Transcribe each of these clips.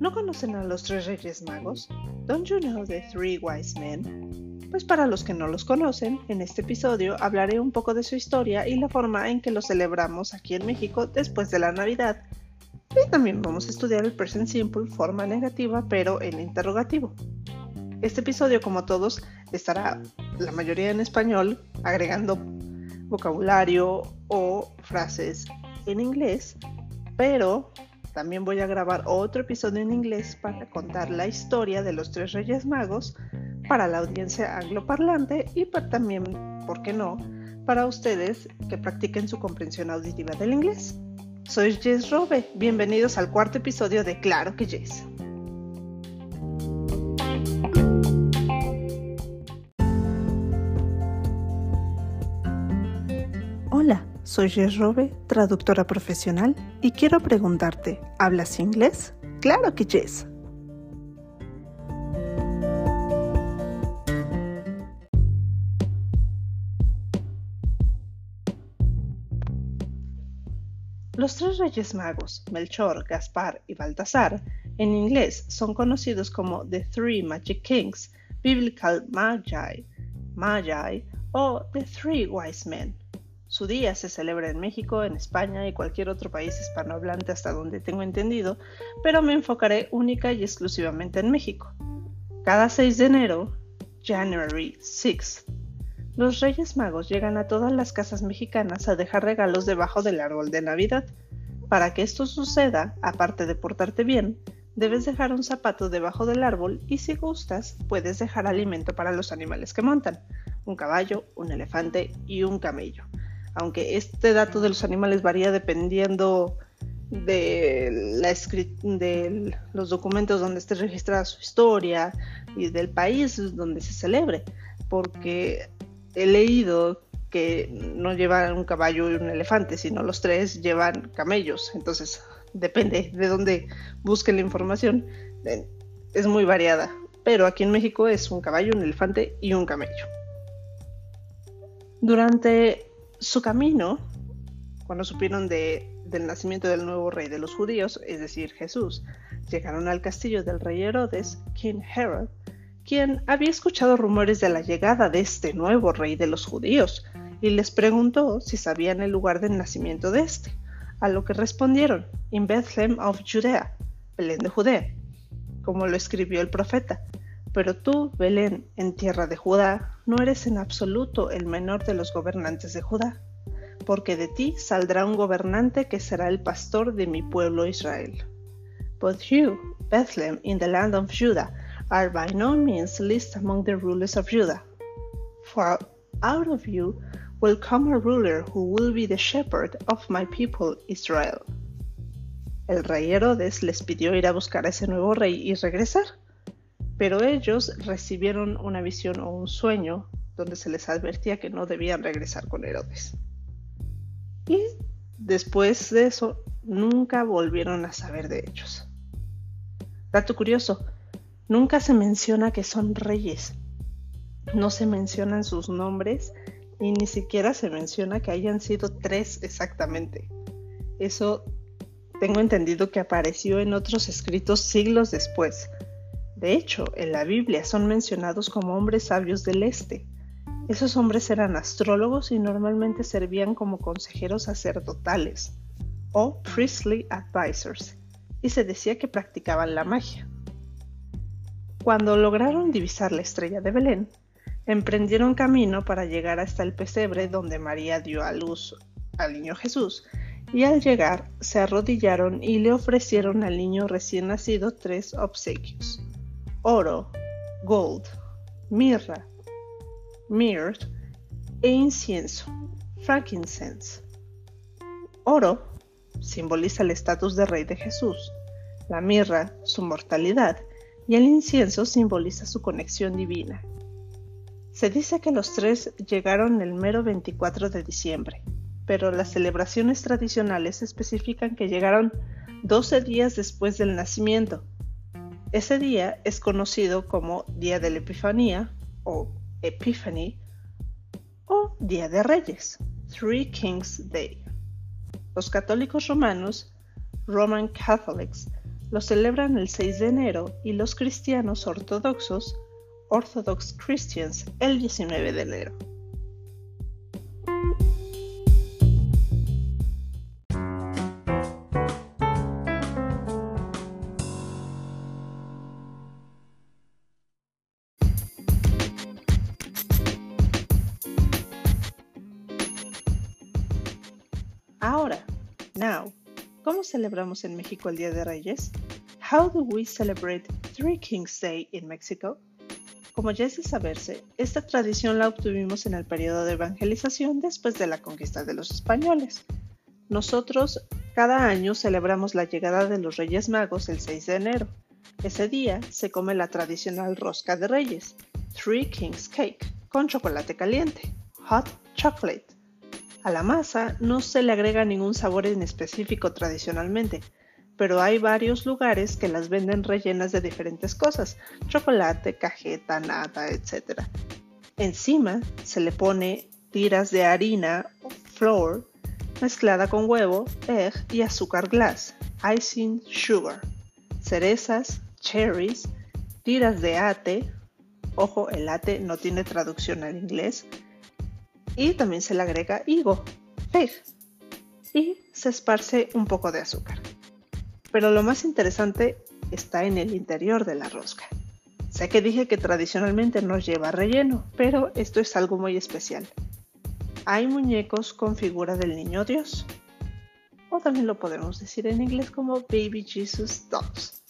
¿No conocen a los tres reyes magos? Don't you know the three wise men? Pues para los que no los conocen, en este episodio hablaré un poco de su historia y la forma en que lo celebramos aquí en México después de la Navidad. Y también vamos a estudiar el present simple, forma negativa pero en interrogativo. Este episodio, como todos, estará la mayoría en español, agregando vocabulario o frases en inglés, pero también voy a grabar otro episodio en inglés para contar la historia de los tres reyes magos para la audiencia angloparlante y también, ¿por qué no?, para ustedes que practiquen su comprensión auditiva del inglés. Soy Jess Robe, bienvenidos al cuarto episodio de Claro que Jess. Soy Robe, traductora profesional, y quiero preguntarte, ¿hablas inglés? Claro que Jess. Los tres reyes magos, Melchor, Gaspar y Baltasar, en inglés son conocidos como The Three Magic Kings, Biblical Magi, Magi o The Three Wise Men. Su día se celebra en México, en España y cualquier otro país hispanohablante hasta donde tengo entendido, pero me enfocaré única y exclusivamente en México. Cada 6 de enero, January 6 los Reyes Magos llegan a todas las casas mexicanas a dejar regalos debajo del árbol de Navidad. Para que esto suceda, aparte de portarte bien, debes dejar un zapato debajo del árbol y si gustas, puedes dejar alimento para los animales que montan, un caballo, un elefante y un camello aunque este dato de los animales varía dependiendo de, la de los documentos donde esté registrada su historia y del país donde se celebre, porque he leído que no llevan un caballo y un elefante, sino los tres llevan camellos, entonces depende de dónde busquen la información, es muy variada, pero aquí en México es un caballo, un elefante y un camello. Durante su camino, cuando supieron del nacimiento del nuevo rey de los judíos, es decir, Jesús, llegaron al castillo del rey Herodes, King Herod, quien había escuchado rumores de la llegada de este nuevo rey de los judíos, y les preguntó si sabían el lugar del nacimiento de este, a lo que respondieron, in Bethlehem of Judea, Belén de Judea, como lo escribió el profeta. Pero tú, Belén, en tierra de Judá, no eres en absoluto el menor de los gobernantes de Judá, porque de ti saldrá un gobernante que será el pastor de mi pueblo Israel. But you, Bethlehem, in the land of Judah, are by no means least among the rulers of Judah. For out of you will come a ruler who will be the shepherd of my people Israel. El rey Herodes les pidió ir a buscar a ese nuevo rey y regresar pero ellos recibieron una visión o un sueño donde se les advertía que no debían regresar con Herodes. Y después de eso, nunca volvieron a saber de ellos. Dato curioso, nunca se menciona que son reyes. No se mencionan sus nombres y ni siquiera se menciona que hayan sido tres exactamente. Eso tengo entendido que apareció en otros escritos siglos después, de hecho, en la Biblia son mencionados como hombres sabios del este. Esos hombres eran astrólogos y normalmente servían como consejeros sacerdotales o priestly advisors, y se decía que practicaban la magia. Cuando lograron divisar la estrella de Belén, emprendieron camino para llegar hasta el pesebre donde María dio a luz al niño Jesús, y al llegar se arrodillaron y le ofrecieron al niño recién nacido tres obsequios oro, gold, mirra, myrrh e incienso, frankincense. Oro simboliza el estatus de rey de Jesús, la mirra su mortalidad y el incienso simboliza su conexión divina. Se dice que los tres llegaron el mero 24 de diciembre, pero las celebraciones tradicionales especifican que llegaron 12 días después del nacimiento, ese día es conocido como Día de la Epifanía o Epiphany o Día de Reyes, Three Kings Day. Los católicos romanos, Roman Catholics, lo celebran el 6 de enero y los cristianos ortodoxos, Orthodox Christians, el 19 de enero. ¿Cómo celebramos en México el Día de Reyes? How do we celebrate Three Kings Day in Mexico? Como ya es de saberse, esta tradición la obtuvimos en el periodo de evangelización después de la conquista de los españoles. Nosotros cada año celebramos la llegada de los Reyes Magos el 6 de enero. Ese día se come la tradicional rosca de reyes, Three Kings Cake, con chocolate caliente, hot chocolate a la masa no se le agrega ningún sabor en específico tradicionalmente, pero hay varios lugares que las venden rellenas de diferentes cosas, chocolate, cajeta, nata, etc. Encima se le pone tiras de harina o flour mezclada con huevo, egg y azúcar glass, icing sugar, cerezas, cherries, tiras de ate, ojo, el ate no tiene traducción al inglés, y también se le agrega higo, fig, y se esparce un poco de azúcar. Pero lo más interesante está en el interior de la rosca. Sé que dije que tradicionalmente no lleva relleno, pero esto es algo muy especial. Hay muñecos con figura del niño Dios, o también lo podemos decir en inglés como Baby Jesus Dolls.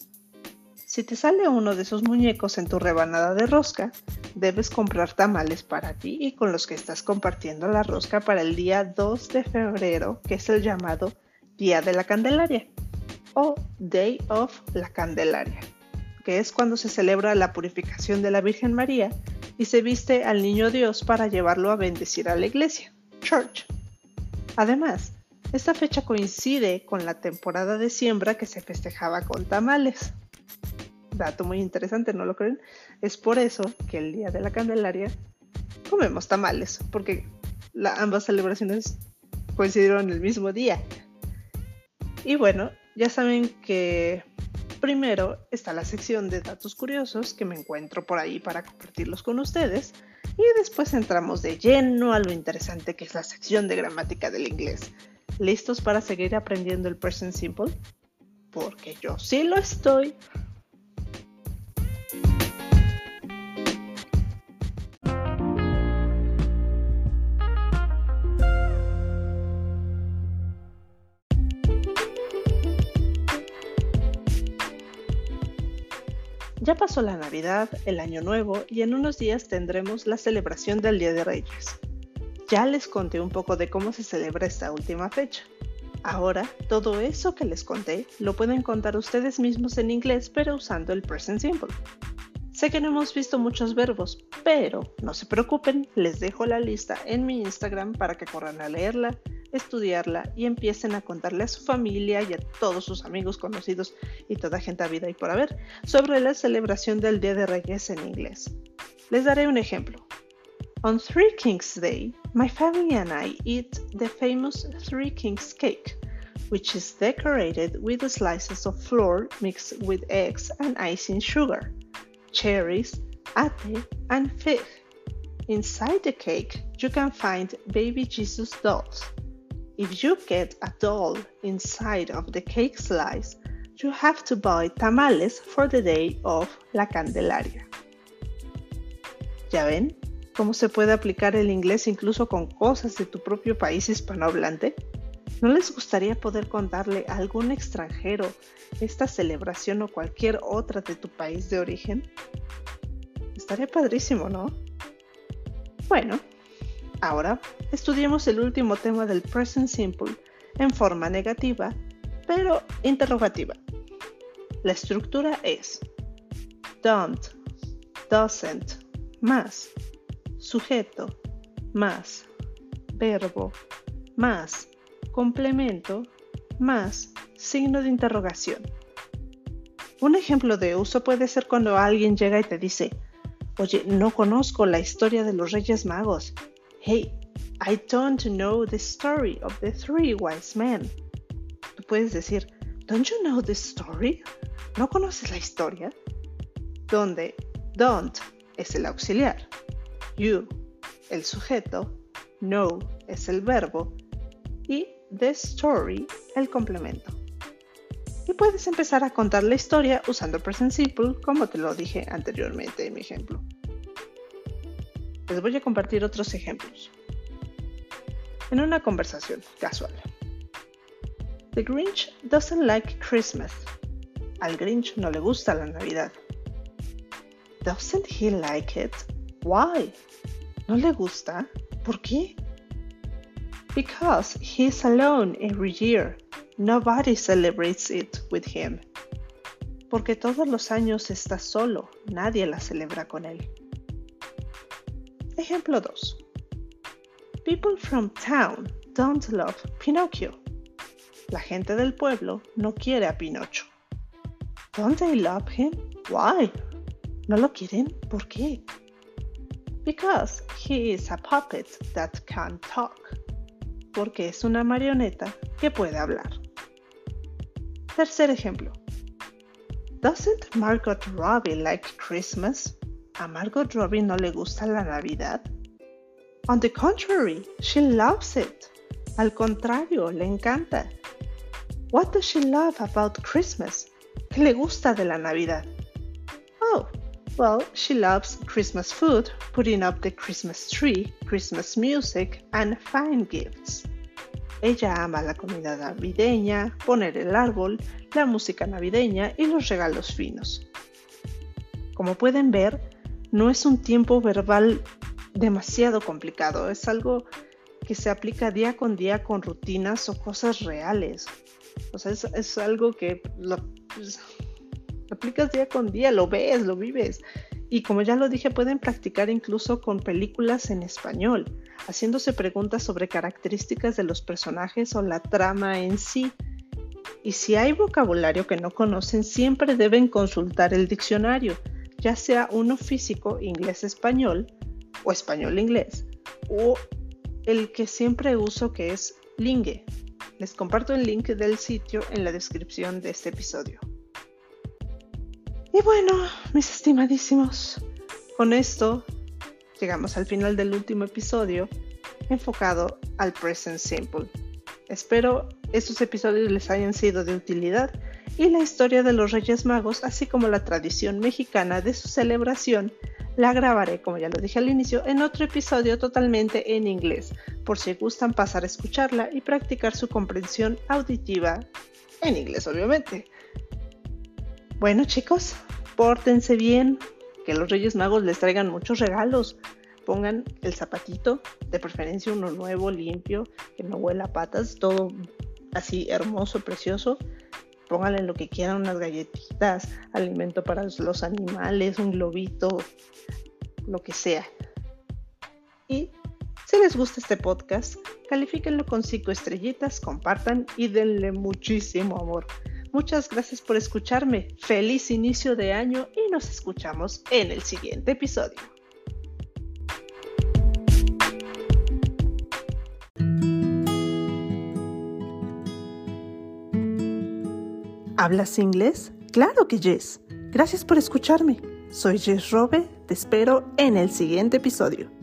Si te sale uno de esos muñecos en tu rebanada de rosca, debes comprar tamales para ti y con los que estás compartiendo la rosca para el día 2 de febrero, que es el llamado Día de la Candelaria o Day of la Candelaria, que es cuando se celebra la purificación de la Virgen María y se viste al Niño Dios para llevarlo a bendecir a la iglesia, Church. Además, esta fecha coincide con la temporada de siembra que se festejaba con tamales dato muy interesante, ¿no lo creen? Es por eso que el día de la Candelaria comemos tamales, porque ambas celebraciones coincidieron el mismo día. Y bueno, ya saben que primero está la sección de datos curiosos que me encuentro por ahí para compartirlos con ustedes. Y después entramos de lleno a lo interesante que es la sección de gramática del inglés. ¿Listos para seguir aprendiendo el present simple? Porque yo sí lo estoy. Ya pasó la Navidad, el Año Nuevo y en unos días tendremos la celebración del Día de Reyes. Ya les conté un poco de cómo se celebra esta última fecha. Ahora, todo eso que les conté lo pueden contar ustedes mismos en inglés pero usando el present simple. Sé que no hemos visto muchos verbos, pero no se preocupen, les dejo la lista en mi Instagram para que corran a leerla estudiarla y empiecen a contarle a su familia y a todos sus amigos conocidos y toda gente a vida y por haber sobre la celebración del Día de Reyes en inglés. Les daré un ejemplo. On Three Kings Day, my family and I eat the famous Three Kings cake, which is decorated with slices of flour mixed with eggs and icing sugar, cherries, ate, and fig. Inside the cake, you can find baby Jesus dolls. If you get a doll inside of the cake slice, you have to buy tamales for the day of la Candelaria. ¿Ya ven cómo se puede aplicar el inglés incluso con cosas de tu propio país hispanohablante? ¿No les gustaría poder contarle a algún extranjero esta celebración o cualquier otra de tu país de origen? Estaría padrísimo, ¿no? Bueno, Ahora, estudiemos el último tema del present simple en forma negativa, pero interrogativa. La estructura es don't, doesn't, más, sujeto, más, verbo, más, complemento, más, signo de interrogación. Un ejemplo de uso puede ser cuando alguien llega y te dice, oye, no conozco la historia de los Reyes Magos, Hey, I don't know the story of the three wise men. Tú puedes decir, Don't you know the story? ¿No conoces la historia? Donde don't es el auxiliar, you el sujeto, know es el verbo y the story el complemento. Y puedes empezar a contar la historia usando present simple como te lo dije anteriormente en mi ejemplo. Les voy a compartir otros ejemplos. En una conversación casual. The Grinch doesn't like Christmas. Al Grinch no le gusta la Navidad. Doesn't he like it? Why? ¿No le gusta? ¿Por qué? Because he's alone every year. Nobody celebrates it with him. Porque todos los años está solo, nadie la celebra con él. Ejemplo 2. People from town don't love Pinocchio. La gente del pueblo no quiere a Pinocho. Don't they love him? Why? ¿No lo quieren? ¿Por qué? Because he is a puppet that can talk. Porque es una marioneta que puede hablar. Tercer ejemplo. Doesn't Margot Robbie like Christmas? ¿A Margot Robbie no le gusta la Navidad? On the contrary, she loves it. Al contrario, le encanta. What does she love about Christmas? ¿Qué le gusta de la Navidad? Oh, well, she loves Christmas food, putting up the Christmas tree, Christmas music, and fine gifts. Ella ama la comida navideña, poner el árbol, la música navideña y los regalos finos. Como pueden ver, no es un tiempo verbal demasiado complicado, es algo que se aplica día con día con rutinas o cosas reales. O sea, es, algo que pues, lo, aplicas día con día, lo ves, lo vives. Y como ya lo dije, pueden practicar incluso con películas en español, haciéndose preguntas sobre características de los personajes o la trama en sí. Y si hay vocabulario que no conocen, siempre deben consultar el diccionario, ya sea uno físico, inglés-español, o español-inglés, o el que siempre uso que es Lingue. Les comparto el link del sitio en la descripción de este episodio. Y bueno, mis estimadísimos, con esto llegamos al final del último episodio enfocado al present simple. Espero estos episodios les hayan sido de utilidad y la historia de los Reyes Magos, así como la tradición mexicana de su celebración, la grabaré, como ya lo dije al inicio, en otro episodio totalmente en inglés, por si gustan pasar a escucharla y practicar su comprensión auditiva en inglés, obviamente. Bueno chicos, pórtense bien, que los Reyes Magos les traigan muchos regalos. Pongan el zapatito, de preferencia uno nuevo, limpio, que no huela a patas, todo así hermoso, precioso pónganle lo que quieran, unas galletitas, alimento para los animales, un globito, lo que sea. Y si les gusta este podcast, califíquenlo con 5 estrellitas, compartan y denle muchísimo amor. Muchas gracias por escucharme. Feliz inicio de año y nos escuchamos en el siguiente episodio. ¿Hablas inglés? Claro que yes. Gracias por escucharme. Soy Jess Robe. Te espero en el siguiente episodio.